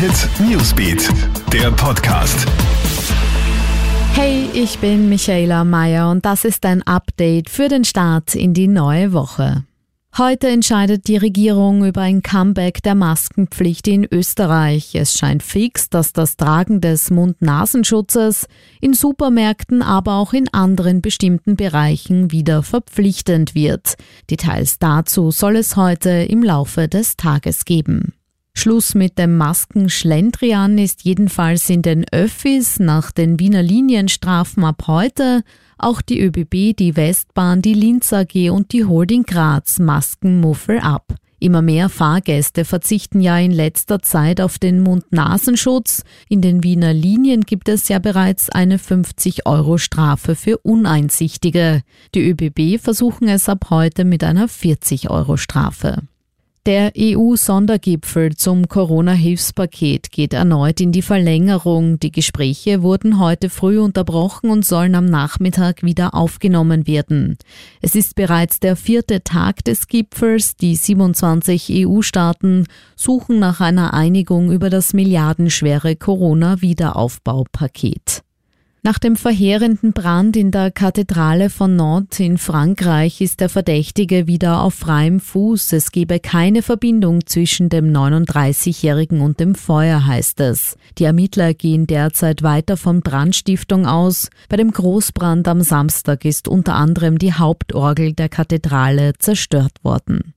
Hit Newsbeat, der Podcast. Hey, ich bin Michaela Mayer und das ist ein Update für den Start in die neue Woche. Heute entscheidet die Regierung über ein Comeback der Maskenpflicht in Österreich. Es scheint fix, dass das Tragen des Mund-Nasenschutzes in Supermärkten, aber auch in anderen bestimmten Bereichen wieder verpflichtend wird. Details dazu soll es heute im Laufe des Tages geben. Schluss mit dem Maskenschlendrian ist jedenfalls in den Öffis nach den Wiener Linienstrafen ab heute. Auch die ÖBB, die Westbahn, die Linz AG und die Holding Graz Maskenmuffel ab. Immer mehr Fahrgäste verzichten ja in letzter Zeit auf den Mund-Nasenschutz. In den Wiener Linien gibt es ja bereits eine 50-Euro-Strafe für Uneinsichtige. Die ÖBB versuchen es ab heute mit einer 40-Euro-Strafe. Der EU-Sondergipfel zum Corona-Hilfspaket geht erneut in die Verlängerung. Die Gespräche wurden heute früh unterbrochen und sollen am Nachmittag wieder aufgenommen werden. Es ist bereits der vierte Tag des Gipfels. Die 27 EU-Staaten suchen nach einer Einigung über das milliardenschwere Corona-Wiederaufbaupaket. Nach dem verheerenden Brand in der Kathedrale von Nantes in Frankreich ist der Verdächtige wieder auf freiem Fuß. Es gebe keine Verbindung zwischen dem 39-Jährigen und dem Feuer, heißt es. Die Ermittler gehen derzeit weiter von Brandstiftung aus. Bei dem Großbrand am Samstag ist unter anderem die Hauptorgel der Kathedrale zerstört worden.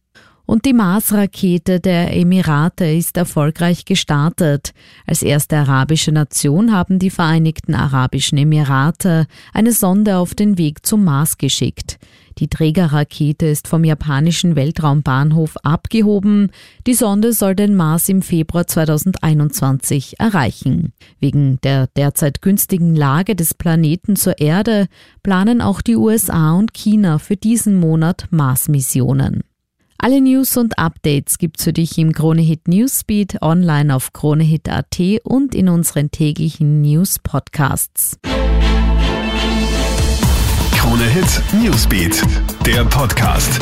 Und die Mars-Rakete der Emirate ist erfolgreich gestartet. Als erste arabische Nation haben die Vereinigten Arabischen Emirate eine Sonde auf den Weg zum Mars geschickt. Die Trägerrakete ist vom japanischen Weltraumbahnhof abgehoben. Die Sonde soll den Mars im Februar 2021 erreichen. Wegen der derzeit günstigen Lage des Planeten zur Erde planen auch die USA und China für diesen Monat Mars-Missionen. Alle News und Updates gibt's für dich im Kronehit Newsbeat online auf kronehit.at und in unseren täglichen News Podcasts. Kronehit Newsbeat, der Podcast.